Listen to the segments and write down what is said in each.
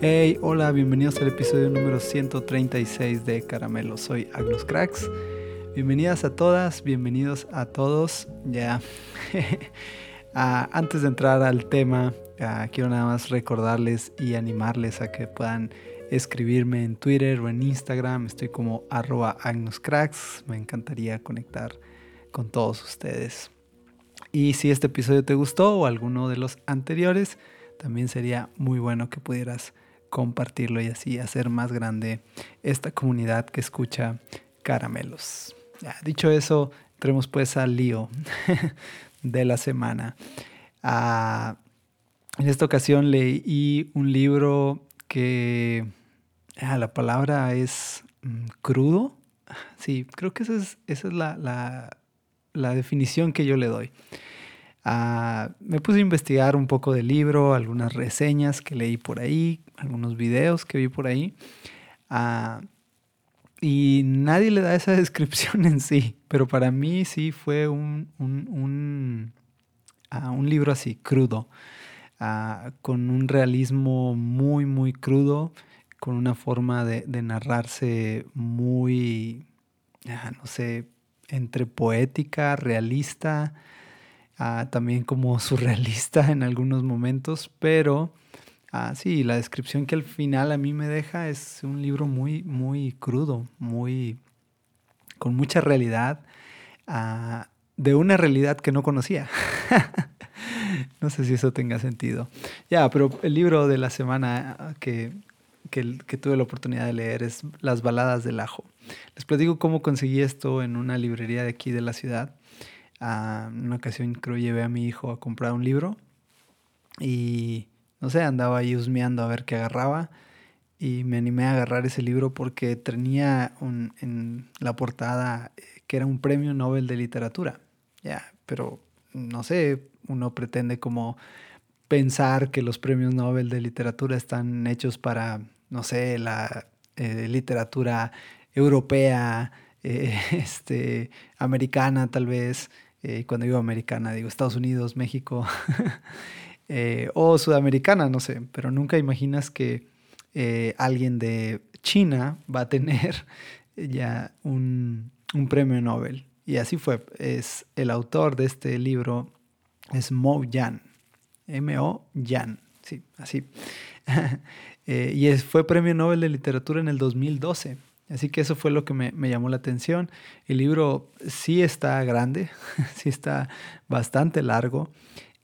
Hey, hola, bienvenidos al episodio número 136 de Caramelo. Soy Agnus Cracks. Bienvenidas a todas, bienvenidos a todos. Ya, ah, antes de entrar al tema, ah, quiero nada más recordarles y animarles a que puedan escribirme en Twitter o en Instagram. Estoy como arroba Cracks. Me encantaría conectar con todos ustedes. Y si este episodio te gustó o alguno de los anteriores, también sería muy bueno que pudieras compartirlo y así hacer más grande esta comunidad que escucha caramelos. dicho eso, entremos pues al lío de la semana. Ah, en esta ocasión leí un libro que ah, la palabra es mm, crudo. Sí, creo que esa es, esa es la, la definición que yo le doy. Ah, me puse a investigar un poco del libro, algunas reseñas que leí por ahí, algunos videos que vi por ahí. Ah, y nadie le da esa descripción en sí, pero para mí sí fue un, un, ah, libro así, crudo, con un realismo muy, muy crudo, con una forma de, narrarse muy, no sé, entre poética, realista, Ah, también como surrealista en algunos momentos, pero ah, sí, la descripción que al final a mí me deja es un libro muy, muy crudo, muy con mucha realidad, ah, de una realidad que no conocía. no sé si eso tenga sentido. Ya, pero el libro de la semana que, que, que, tuve la oportunidad de leer es Las baladas del ajo. Les platico cómo conseguí esto en una librería de aquí de la ciudad en una ocasión creo llevé a mi hijo a comprar un libro y no sé, andaba ahí husmeando a ver qué agarraba y me animé a agarrar ese libro porque tenía un, en la portada eh, que era un premio Nobel de literatura. Ya, pero no sé, uno pretende como pensar que los premios Nobel de literatura están hechos para, no sé, la eh, literatura europea, eh, este, americana tal vez, eh, cuando digo americana, digo Estados Unidos, México, eh, o sudamericana, no sé, pero nunca imaginas que eh, alguien de China va a tener ya un, premio Nobel. Y así fue. Es el autor de este libro es Mo Yan. M-O Yan. Sí, así. y fue premio Nobel de Literatura en el 2012. Así que eso fue lo que me, llamó la atención. El libro sí está grande, sí está bastante largo.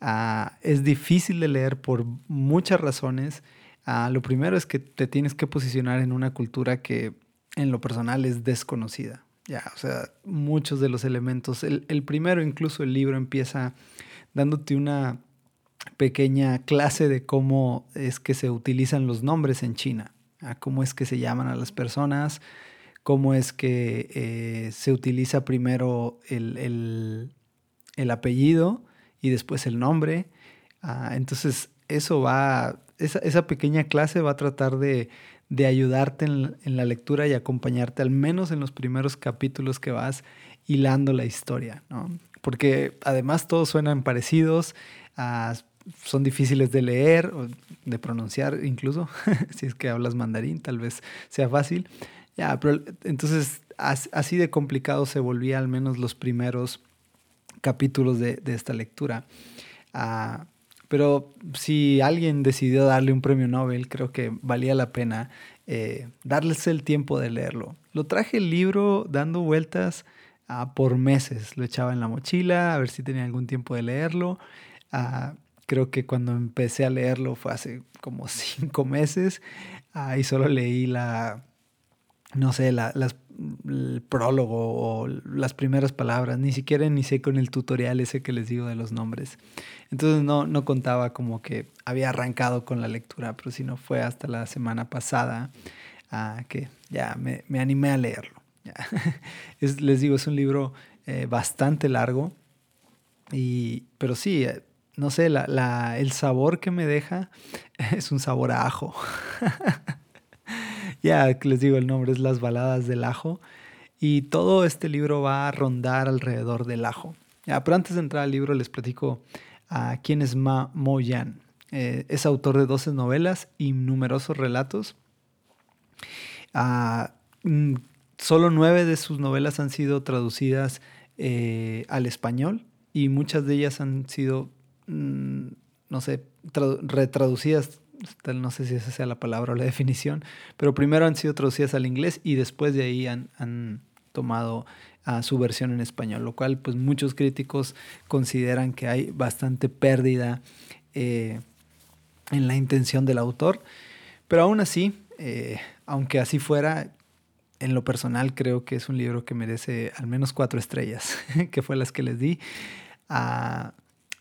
Ah, es difícil de leer por muchas razones. Ah, lo primero es que te tienes que posicionar en una cultura que en lo personal es desconocida. Ya, o sea, muchos de los elementos. El, el primero, incluso el libro empieza dándote una pequeña clase de cómo es que se utilizan los nombres en China cómo es que se llaman a las personas, cómo es que eh, se utiliza primero el, apellido y después el nombre. Ah, entonces, eso va, esa, pequeña clase va a tratar de, ayudarte en, la lectura y acompañarte al menos en los primeros capítulos que vas hilando la historia, Porque además todos suenan parecidos, ah, son difíciles de leer o de pronunciar incluso, si es que hablas mandarín, tal vez sea fácil. Ya, entonces así de complicado se volvía al menos los primeros capítulos de, esta lectura. Ah, pero si alguien decidió darle un premio Nobel, creo que valía la pena eh, darles el tiempo de leerlo. Lo traje el libro dando vueltas ah, por meses. Lo echaba en la mochila a ver si tenía algún tiempo de leerlo. Ah, Creo que cuando empecé a leerlo fue hace como cinco meses. Ahí solo leí la, no sé, la, las, el prólogo o las primeras palabras. Ni siquiera inicié con el tutorial ese que les digo de los nombres. Entonces no, no contaba como que había arrancado con la lectura, pero si no fue hasta la semana pasada que ya me, me, animé a leerlo. les digo, es un libro eh, bastante largo. Y, pero sí, eh, no sé, la, el sabor que me deja es un sabor a ajo. ya les digo, el nombre es Las Baladas del Ajo. Y todo este libro va a rondar alrededor del ajo. Pero antes de entrar al libro les platico a quién es Ma Mo Yan. Eh, es autor de 12 novelas y numerosos relatos. Ah, mm, solo nueve de sus novelas han sido traducidas eh, al español y muchas de ellas han sido, mm, no sé, retraducidas, no sé si esa sea la palabra o la definición, pero primero han sido traducidas al inglés y después de ahí han, tomado a su versión en español, lo cual pues muchos críticos consideran que hay bastante pérdida eh, en la intención del autor, pero aún así, eh, aunque así fuera, en lo personal creo que es un libro que merece al menos cuatro estrellas, que fue las que les di. Ah,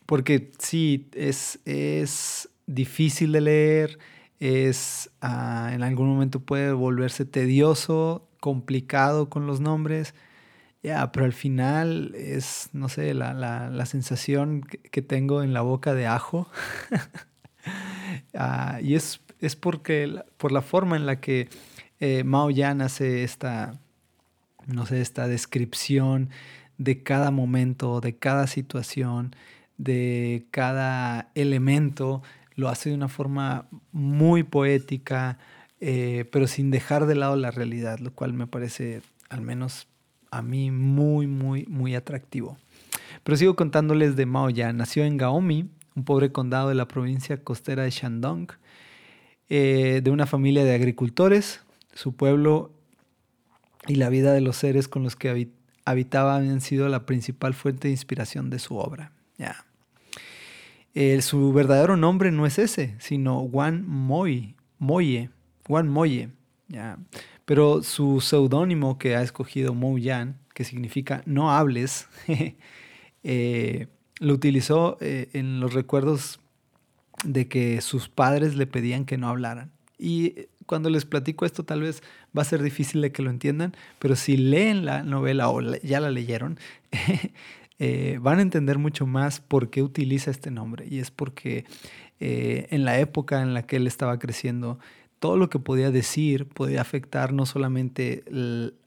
porque sí, es, es difícil de leer, es ah, en algún momento puede volverse tedioso, complicado con los nombres. Pero al final es, no sé, la, la, la sensación que, tengo en la boca de ajo. Ah, y es, es porque, por la forma en la que eh, Mao Yan hace esta, no sé, esta descripción de cada momento, de cada situación, de cada elemento, lo hace de una forma muy poética, eh, pero sin dejar de lado la realidad, lo cual me parece, al menos a mí, muy, muy, muy atractivo. Pero sigo contándoles de Mao Yan. Nació en Gaomi, un pobre condado de la provincia costera de Shandong, eh, de una familia de agricultores su pueblo y la vida de los seres con los que habitaba habían sido la principal fuente de inspiración de su obra. Su verdadero nombre no es ese, sino Juan Moy, Moye, Juan Moye. ¿ya? Pero su seudónimo que ha escogido Mo Yan, que significa no hables, eh, lo utilizó eh, en los recuerdos de que sus padres le pedían que no hablaran. Y cuando les platico esto tal vez va a ser difícil de que lo entiendan, pero si leen la novela o ya la leyeron, eh, van a entender mucho más por qué utiliza este nombre. Y es porque eh, en la época en la que él estaba creciendo, todo lo que podía decir podía afectar no solamente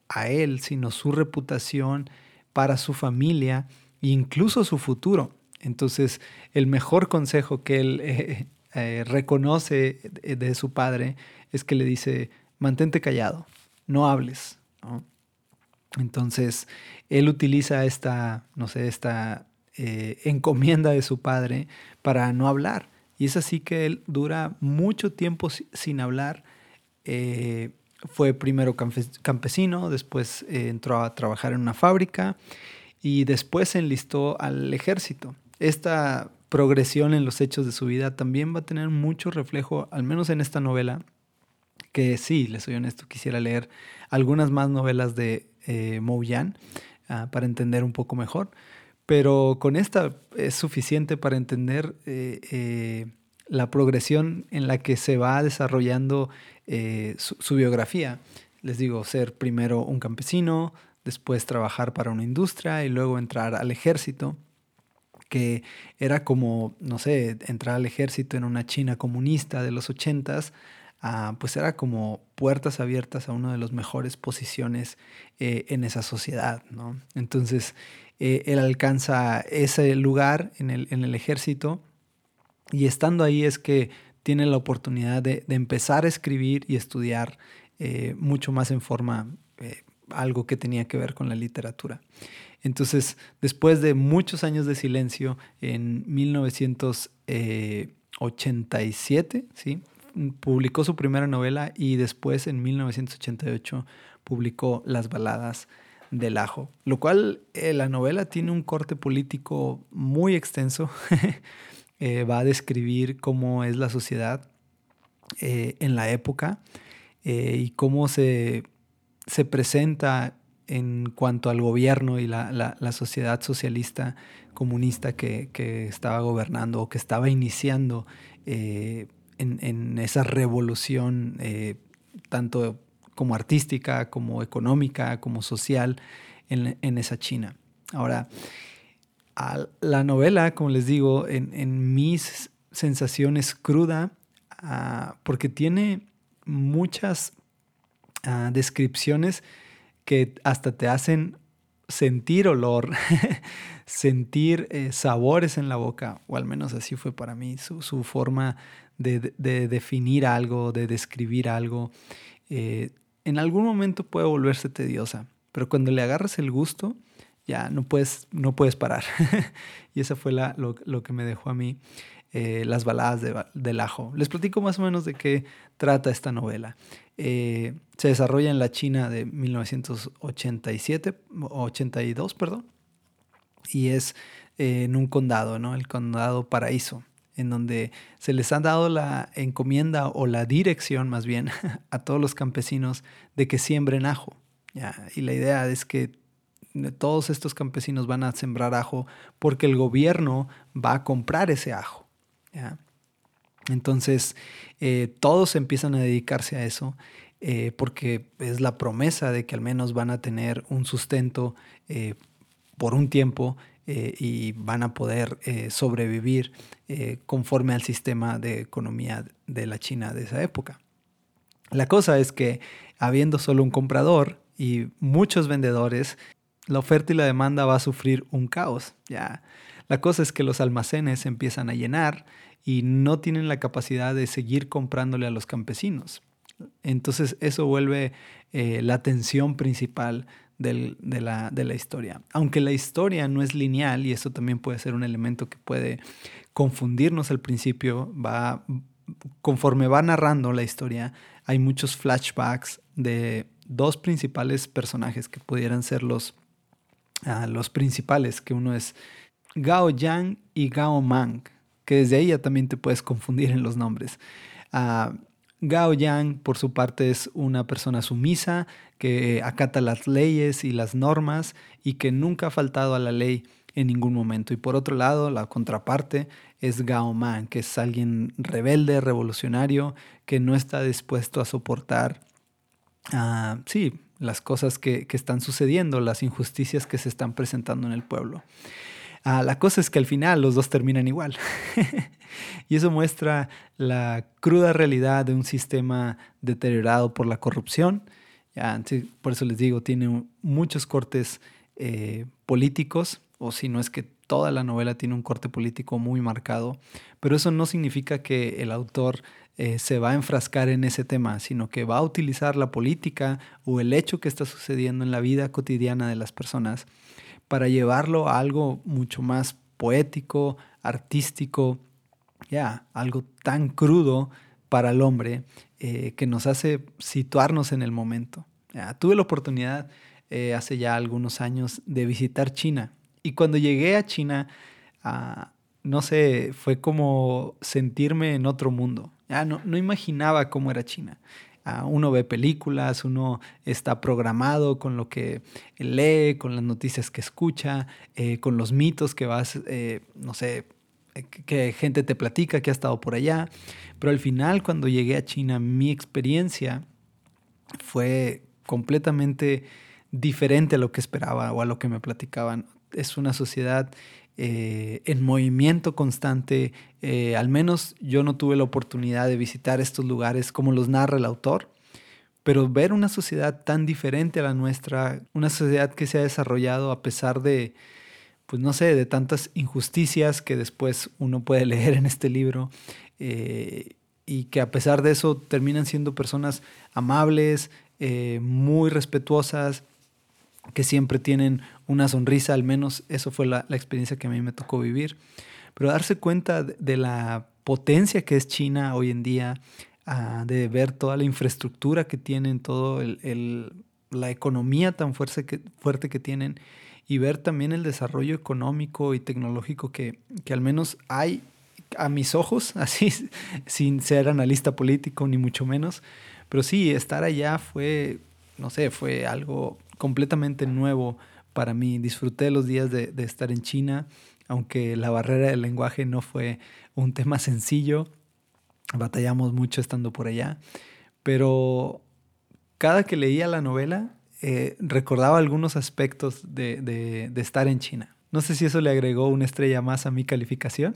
a él, sino su reputación para su familia e incluso su futuro. Entonces, el mejor consejo que él eh, reconoce de, su padre es que le dice, mantente callado, no hables. Entonces, él utiliza esta, no sé, esta eh, encomienda de su padre para no hablar. Y es así que él dura mucho tiempo sin hablar. Eh, fue primero campesino, después entró a trabajar en una fábrica y después se enlistó al ejército. Esta progresión en los hechos de su vida también va a tener mucho reflejo, al menos en esta novela, que sí, les soy honesto, quisiera leer algunas más novelas de eh, Yan ah, para entender un poco mejor, pero con esta es suficiente para entender eh, eh, la progresión en la que se va desarrollando eh, su biografía. Les digo, ser primero un campesino, después trabajar para una industria y luego entrar al ejército que era como, no sé, entrar al ejército en una China comunista de los ochentas, pues era como puertas abiertas a una de las mejores posiciones eh, en esa sociedad, ¿no? Entonces, eh, él alcanza ese lugar en el, en el, ejército y estando ahí es que tiene la oportunidad de, empezar a escribir y estudiar eh, mucho más en forma algo que tenía que ver con la literatura. Entonces, después de muchos años de silencio, en 1987, ¿sí? Publicó su primera novela y después, en 1988, publicó Las Baladas del Ajo, lo cual eh, la novela tiene un corte político muy extenso. Eh, va a describir cómo es la sociedad eh, en la época y cómo se, se presenta en cuanto al gobierno y la, sociedad socialista comunista que, estaba gobernando o que estaba iniciando en, esa revolución eh, tanto como artística, como económica, como social en, esa China. Ahora, la novela, como les digo, en, mis sensaciones cruda, ah, porque tiene muchas ah, descripciones que hasta te hacen sentir olor, sentir eh, sabores en la boca, o al menos así fue para mí, su, forma de, definir algo, de describir algo, eh, en algún momento puede volverse tediosa, pero cuando le agarras el gusto, ya no puedes, no puedes parar. y eso fue lo, que me dejó a mí eh, las baladas del ajo. Les platico más o menos de qué trata esta novela. Eh, se desarrolla en la China de 1987, 82, perdón, y es en un condado, ¿no? El condado Paraíso, en donde se les ha dado la encomienda o la dirección más bien a todos los campesinos de que siembren ajo. Y la idea es que todos estos campesinos van a sembrar ajo porque el gobierno va a comprar ese ajo. Entonces, eh, todos empiezan a dedicarse a eso eh, porque es la promesa de que al menos van a tener un sustento eh, por un tiempo y van a poder sobrevivir conforme al sistema de economía de la China de esa época. La cosa es que habiendo solo un comprador y muchos vendedores, la oferta y la demanda va a sufrir un caos. Ya. La cosa es que los almacenes empiezan a llenar y no tienen la capacidad de seguir comprándole a los campesinos. Entonces eso vuelve eh, la tensión principal de, la, de la historia. Aunque la historia no es lineal y eso también puede ser un elemento que puede confundirnos al principio, va, conforme va narrando la historia, hay muchos flashbacks de dos principales personajes que pudieran ser los los principales, que uno es Gao Yang y Gao Mang, que desde ahí ya también te puedes confundir en los nombres. Gao Yang, por su parte, es una persona sumisa que acata las leyes y las normas y que nunca ha faltado a la ley en ningún momento. Y por otro lado, la contraparte es Gao Man, que es alguien rebelde, revolucionario, que no está dispuesto a soportar, uh, sí, las cosas que, están sucediendo, las injusticias que se están presentando en el pueblo. Ah, la cosa es que al final los dos terminan igual. y eso muestra la cruda realidad de un sistema deteriorado por la corrupción. por eso les digo, tiene muchos cortes eh, políticos, o si no es que toda la novela tiene un corte político muy marcado, pero eso no significa que el autor eh, se va a enfrascar en ese tema, sino que va a utilizar la política o el hecho que está sucediendo en la vida cotidiana de las personas para llevarlo a algo mucho más poético, artístico, ya, algo tan crudo para el hombre eh, que nos hace situarnos en el momento. tuve la oportunidad eh, hace ya algunos años de visitar China y cuando llegué a China, ah, no sé, fue como sentirme en otro mundo. No imaginaba cómo era China. Ah, uno ve películas, uno está programado con lo que lee, con las noticias que escucha, eh, con los mitos que vas, eh, no sé, que gente te platica que ha estado por allá. Pero al final, cuando llegué a China, mi experiencia fue completamente diferente a lo que esperaba o a lo que me platicaban. Es una sociedad eh, en movimiento constante. Eh, al menos yo no tuve la oportunidad de visitar estos lugares como los narra el autor, pero ver una sociedad tan diferente a la nuestra, una sociedad que se ha desarrollado a pesar de, pues no sé, de tantas injusticias que después uno puede leer en este libro. Eh, y que a pesar de eso terminan siendo personas amables, muy respetuosas, que siempre tienen una sonrisa, al menos eso fue la, experiencia que a mí me tocó vivir. Pero darse cuenta de, la potencia que es China hoy en día, ah, de ver toda la infraestructura que tienen, toda la economía tan fuerte que, fuerte que tienen y ver también el desarrollo económico y tecnológico que, que al menos hay a mis ojos, así sin ser analista político ni mucho menos, pero sí, estar allá fue, no sé, fue algo completamente nuevo para mí. Disfruté los días de, estar en China, aunque la barrera del lenguaje no fue un tema sencillo. Batallamos mucho estando por allá, pero cada que leía la novela eh, recordaba algunos aspectos de, estar en China. No sé si eso le agregó una estrella más a mi calificación.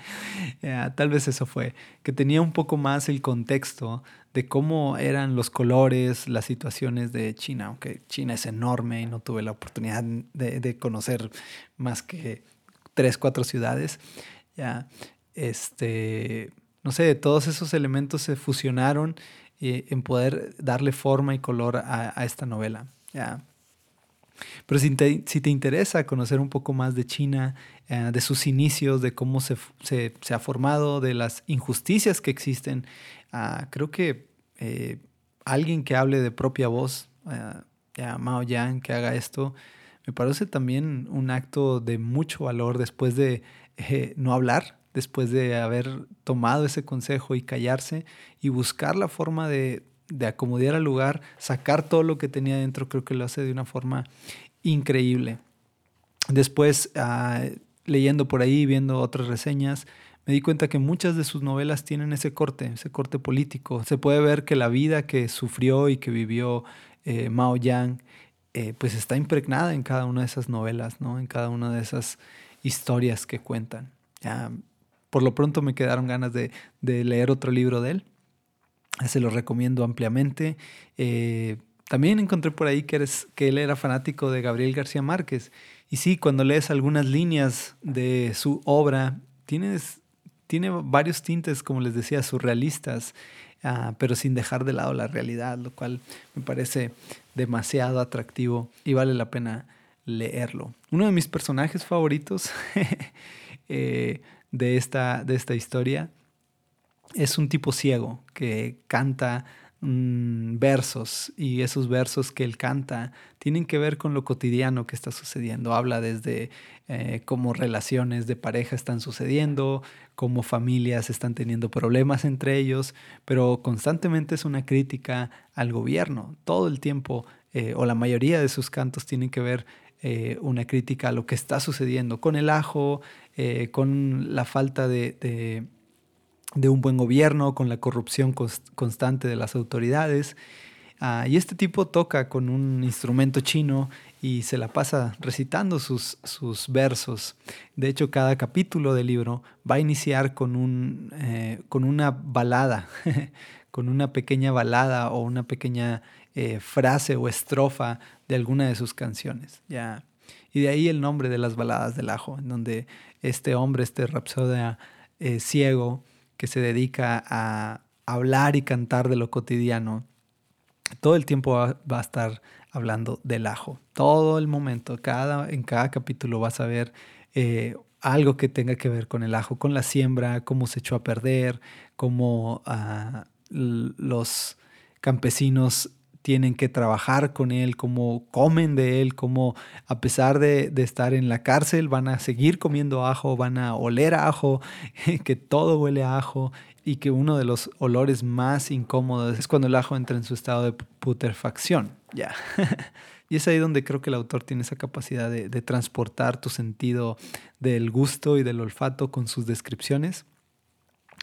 tal vez eso fue, que tenía un poco más el contexto de cómo eran los colores, las situaciones de China, aunque China es enorme y no tuve la oportunidad de, conocer más que tres, cuatro ciudades. Ya, este, no sé, todos esos elementos se fusionaron eh, en poder darle forma y color a, esta novela. Pero si te, si te, interesa conocer un poco más de China, eh, de sus inicios, de cómo se, se, se, ha formado, de las injusticias que existen, uh, creo que eh, alguien que hable de propia voz, uh, Mao Yang, que haga esto, me parece también un acto de mucho valor después de no hablar, después de haber tomado ese consejo y callarse y buscar la forma de, de acomodar al lugar, sacar todo lo que tenía dentro, creo que lo hace de una forma increíble. Después, ah, leyendo por ahí, viendo otras reseñas, me di cuenta que muchas de sus novelas tienen ese corte, ese corte político. Se puede ver que la vida que sufrió y que vivió eh, Mao Yang, eh, pues está impregnada en cada una de esas novelas, ¿no? En cada una de esas historias que cuentan. por lo pronto me quedaron ganas de, de leer otro libro de él. Se lo recomiendo ampliamente. Eh, también encontré por ahí que, él era fanático de Gabriel García Márquez. Y sí, cuando lees algunas líneas de su obra, tienes, tiene varios tintes, como les decía, surrealistas, uh, pero sin dejar de lado la realidad, lo cual me parece demasiado atractivo y vale la pena leerlo. Uno de mis personajes favoritos eh, de, esta, de esta historia es un tipo ciego que canta mm, versos y esos versos que él canta tienen que ver con lo cotidiano que está sucediendo. Habla desde eh, cómo relaciones de pareja están sucediendo, cómo familias están teniendo problemas entre ellos, pero constantemente es una crítica al gobierno. Todo el tiempo eh, o la mayoría de sus cantos tienen que ver eh, una crítica a lo que está sucediendo con el ajo, con la falta de de un buen gobierno, con la corrupción constante de las autoridades. Ah, y este tipo toca con un instrumento chino y se la pasa recitando sus, sus versos. De hecho, cada capítulo del libro va a iniciar con, un, eh, con una balada, con una pequeña balada o una pequeña eh, frase o estrofa de alguna de sus canciones. Y de ahí el nombre de las baladas del ajo, en donde este hombre, este rapsodia eh, ciego, que se dedica a hablar y cantar de lo cotidiano, todo el tiempo va, a estar hablando del ajo. Todo el momento, cada, en cada capítulo vas a ver eh, algo que tenga que ver con el ajo, con la siembra, cómo se echó a perder, cómo ah, los campesinos tienen que trabajar con él, cómo comen de él, cómo a pesar de, estar en la cárcel van a seguir comiendo ajo, van a oler ajo, que todo huele a ajo y que uno de los olores más incómodos es cuando el ajo entra en su estado de putrefacción. Ya. y es ahí donde creo que el autor tiene esa capacidad de, de transportar tu sentido del gusto y del olfato con sus descripciones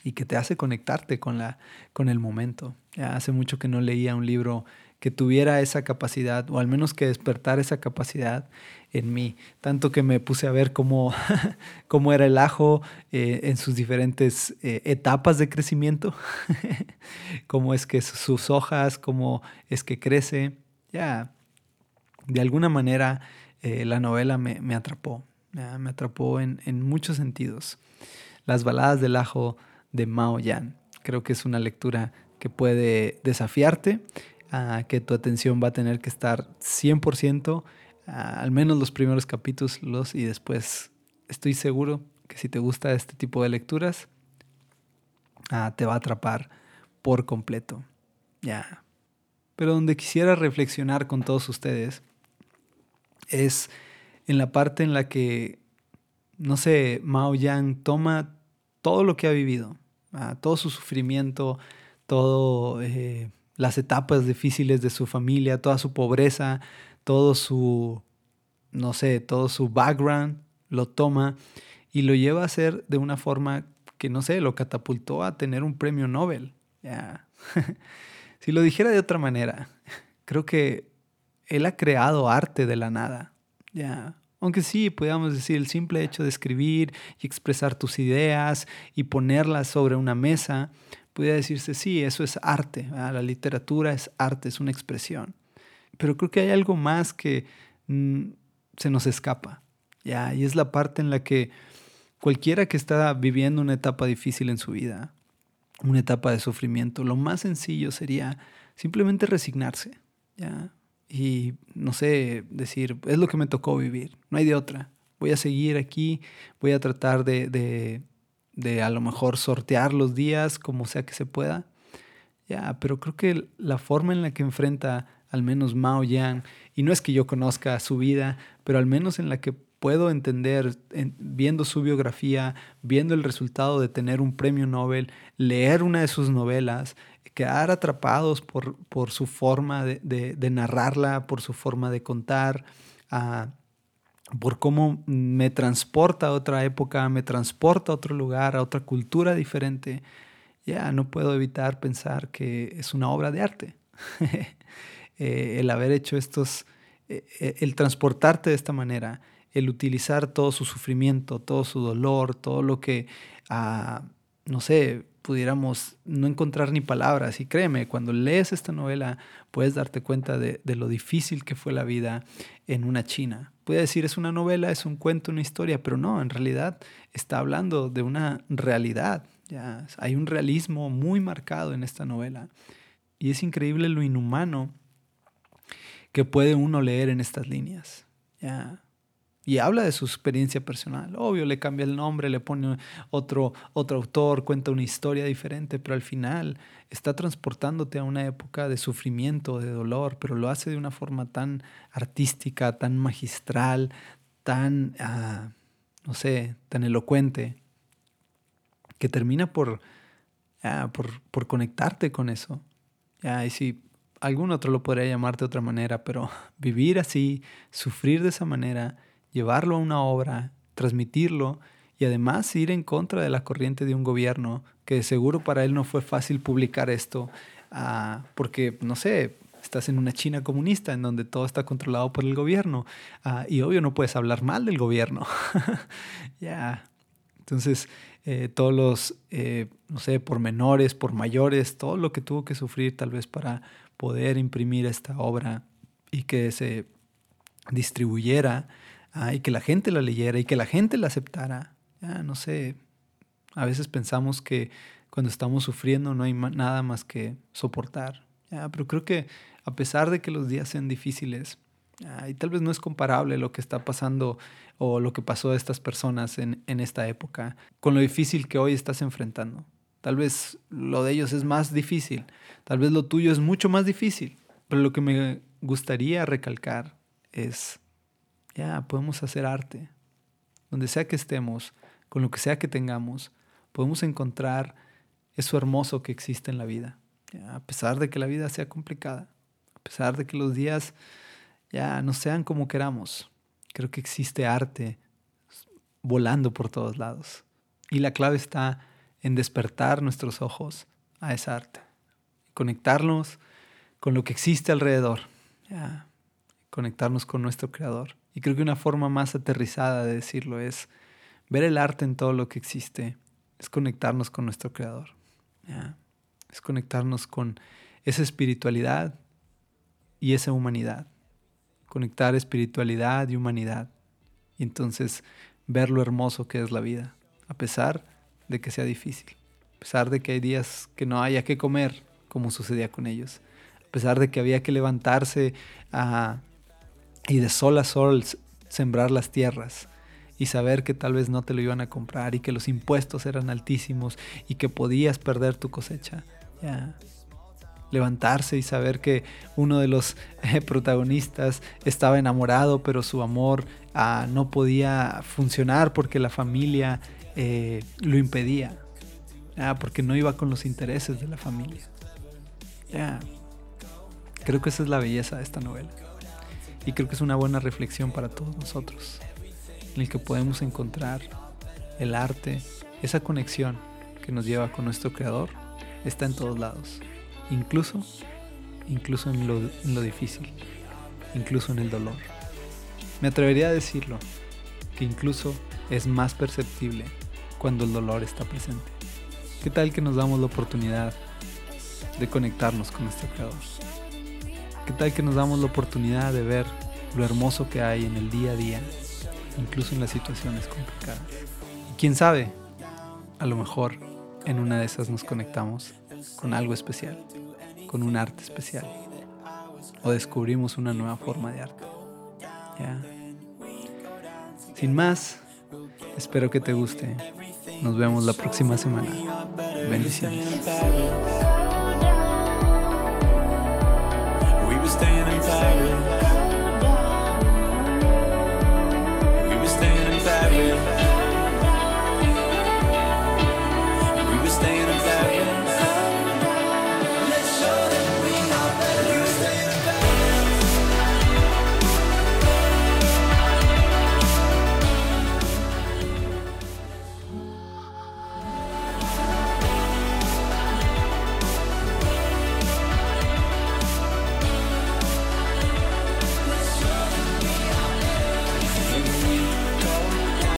y que te hace conectarte con, la, con el momento. Ya hace mucho que no leía un libro que tuviera esa capacidad, o al menos que despertar esa capacidad en mí. Tanto que me puse a ver cómo, cómo era el ajo eh, en sus diferentes eh, etapas de crecimiento, cómo es que sus hojas, cómo es que crece. Ya, de alguna manera eh, la novela me, atrapó, me atrapó en, en muchos sentidos. Las baladas del ajo de Mao Yan. Creo que es una lectura que puede desafiarte, que tu atención va a tener que estar 100%, al menos los primeros capítulos y después estoy seguro que si te gusta este tipo de lecturas, te va a atrapar por completo. Ya. Pero donde quisiera reflexionar con todos ustedes es en la parte en la que, no sé, Mao Yang toma todo lo que ha vivido, todo su sufrimiento, todo eh, las etapas difíciles de su familia, toda su pobreza, todo su, no sé, todo su background, lo toma y lo lleva a hacer de una forma que, no sé, lo catapultó a tener un premio Nobel. si lo dijera de otra manera, creo que él ha creado arte de la nada. Aunque sí, podríamos decir, el simple hecho de escribir y expresar tus ideas y ponerlas sobre una mesa, podría decirse, sí, eso es arte. La literatura es arte, es una expresión. Pero creo que hay algo más que mm, se nos escapa. ¿ya? Y es la parte en la que cualquiera que está viviendo una etapa difícil en su vida, una etapa de sufrimiento, lo más sencillo sería simplemente resignarse. ¿ya? y, no sé, decir, es lo que me tocó vivir, no hay de otra. Voy a seguir aquí, voy a tratar de, de a lo mejor sortear los días como sea que se pueda. Ya, pero creo que la forma en la que enfrenta al menos Mao Yang, y no es que yo conozca su vida, pero al menos en la que puedo entender, viendo su biografía, viendo el resultado de tener un premio Nobel, leer una de sus novelas, quedar atrapados por, por su forma de, narrarla, por su forma de contar, ah, por cómo me transporta a otra época, me transporta a otro lugar, a otra cultura diferente, ya no puedo evitar pensar que es una obra de arte. Eh, el haber hecho estos, eh, eh, el transportarte de esta manera, el utilizar todo su sufrimiento, todo su dolor, todo lo que, ah, no sé, pudiéramos no encontrar ni palabras. Y créeme, cuando lees esta novela puedes darte cuenta de, lo difícil que fue la vida en una China. Puede decir es una novela, es un cuento, una historia, pero no, en realidad está hablando de una realidad. ¿ya? Hay un realismo muy marcado en esta novela. Y es increíble lo inhumano que puede uno leer en estas líneas. ¿ya? Y habla de su experiencia personal. Obvio, le cambia el nombre, le pone otro, otro autor, cuenta una historia diferente, pero al final está transportándote a una época de sufrimiento, de dolor, pero lo hace de una forma tan artística, tan magistral, tan, ah, no sé, tan elocuente, que termina por, ah, por, por, conectarte con eso. y si algún otro lo podría llamar de otra manera, pero vivir así, sufrir de esa manera, llevarlo a una obra, transmitirlo y además ir en contra de la corriente de un gobierno que seguro para él no fue fácil publicar esto ah, porque, no sé, estás en una China comunista en donde todo está controlado por el gobierno ah, y obvio no puedes hablar mal del gobierno. ya. Entonces, eh, todos los, eh, no sé, por menores, por mayores, todo lo que tuvo que sufrir tal vez para poder imprimir esta obra y que se distribuyera Ah, y que la gente la leyera y que la gente la aceptara. No sé, a veces pensamos que cuando estamos sufriendo no hay nada más que soportar. Pero creo que a pesar de que los días sean difíciles, y tal vez no es comparable lo que está pasando o lo que pasó a estas personas en, en esta época con lo difícil que hoy estás enfrentando. Tal vez lo de ellos es más difícil, tal vez lo tuyo es mucho más difícil, pero lo que me gustaría recalcar es ya podemos hacer arte. Donde sea que estemos, con lo que sea que tengamos, podemos encontrar eso hermoso que existe en la vida. a pesar de que la vida sea complicada, a pesar de que los días ya no sean como queramos, creo que existe arte volando por todos lados. Y la clave está en despertar nuestros ojos a esa arte, conectarnos con lo que existe alrededor, conectarnos con nuestro creador. Y creo que una forma más aterrizada de decirlo es ver el arte en todo lo que existe, es conectarnos con nuestro Creador. Es conectarnos con esa espiritualidad y esa humanidad. Conectar espiritualidad y humanidad. Y entonces ver lo hermoso que es la vida, a pesar de que sea difícil, a pesar de que hay días que no haya que comer, como sucedía con ellos, a pesar de que había que levantarse a y de sol a sol sembrar las tierras y saber que tal vez no te lo iban a comprar y que los impuestos eran altísimos y que podías perder tu cosecha. Levantarse y saber que uno de los eh, protagonistas estaba enamorado, pero su amor ah, no podía funcionar porque la familia eh, lo impedía, porque no iba con los intereses de la familia. Creo que esa es la belleza de esta novela. Y creo que es una buena reflexión para todos nosotros, en el que podemos encontrar el arte, esa conexión que nos lleva con nuestro creador, está en todos lados, incluso, incluso en lo, en lo difícil, incluso en el dolor. Me atrevería a decirlo, que incluso es más perceptible cuando el dolor está presente. ¿Qué tal que nos damos la oportunidad de conectarnos con nuestro creador? ¿Qué tal que nos damos la oportunidad de ver lo hermoso que hay en el día a día, incluso en las situaciones complicadas? Y quién sabe, a lo mejor en una de esas nos conectamos con algo especial, con un arte especial, o descubrimos una nueva forma de arte. Sin más, espero que te guste. Nos vemos la próxima semana. Bendiciones.